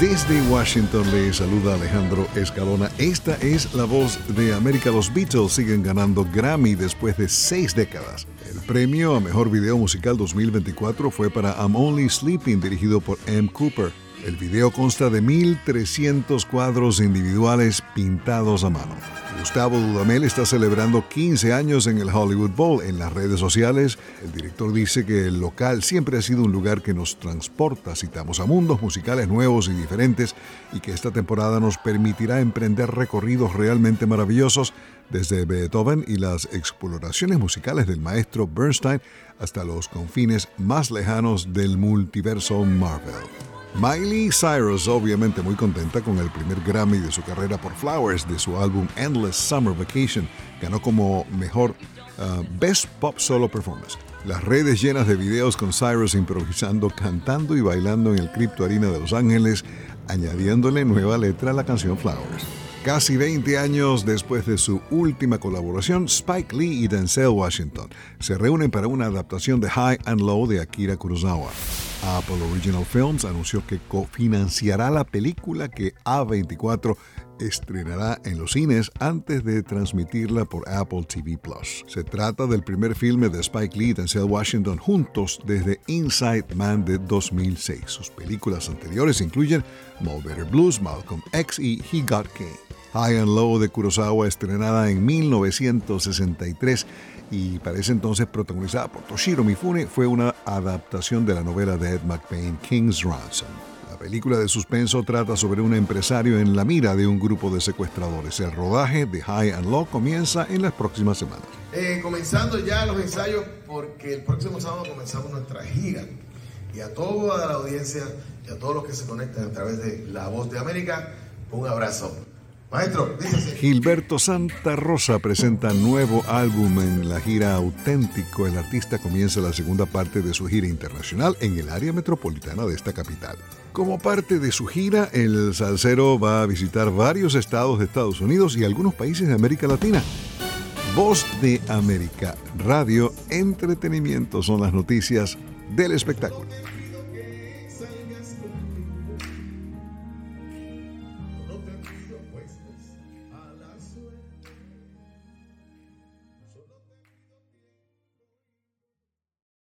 Desde Washington le saluda Alejandro Escalona. Esta es la voz de América. Los Beatles siguen ganando Grammy después de seis décadas. El premio a Mejor Video Musical 2024 fue para I'm Only Sleeping, dirigido por M. Cooper. El video consta de 1.300 cuadros individuales pintados a mano. Gustavo Dudamel está celebrando 15 años en el Hollywood Bowl. En las redes sociales, el director dice que el local siempre ha sido un lugar que nos transporta, citamos a mundos musicales nuevos y diferentes, y que esta temporada nos permitirá emprender recorridos realmente maravillosos desde Beethoven y las exploraciones musicales del maestro Bernstein hasta los confines más lejanos del multiverso Marvel. Miley Cyrus obviamente muy contenta con el primer Grammy de su carrera por Flowers de su álbum Endless Summer Vacation. Ganó como mejor uh, Best Pop Solo Performance. Las redes llenas de videos con Cyrus improvisando, cantando y bailando en el Crypto Arena de Los Ángeles, añadiéndole nueva letra a la canción Flowers. Casi 20 años después de su última colaboración, Spike Lee y Denzel Washington se reúnen para una adaptación de High and Low de Akira Kurosawa. Apple Original Films anunció que cofinanciará la película que A24 estrenará en los cines antes de transmitirla por Apple TV Plus. Se trata del primer filme de Spike Lee y Denzel Washington juntos desde Inside Man de 2006. Sus películas anteriores incluyen Better Blues, Malcolm X y He Got Game. High and Low de Kurosawa, estrenada en 1963 y para ese entonces protagonizada por Toshiro Mifune, fue una adaptación de la novela de Ed McBain, King's Ransom. La película de suspenso trata sobre un empresario en la mira de un grupo de secuestradores. El rodaje de High and Low comienza en las próximas semanas. Eh, comenzando ya los ensayos porque el próximo sábado comenzamos nuestra gira. Y a toda la audiencia y a todos los que se conectan a través de La Voz de América, un abrazo. Maestro, Gilberto Santa Rosa presenta nuevo álbum en la gira Auténtico. El artista comienza la segunda parte de su gira internacional en el área metropolitana de esta capital. Como parte de su gira, el salsero va a visitar varios estados de Estados Unidos y algunos países de América Latina. Voz de América, radio, entretenimiento son las noticias del espectáculo.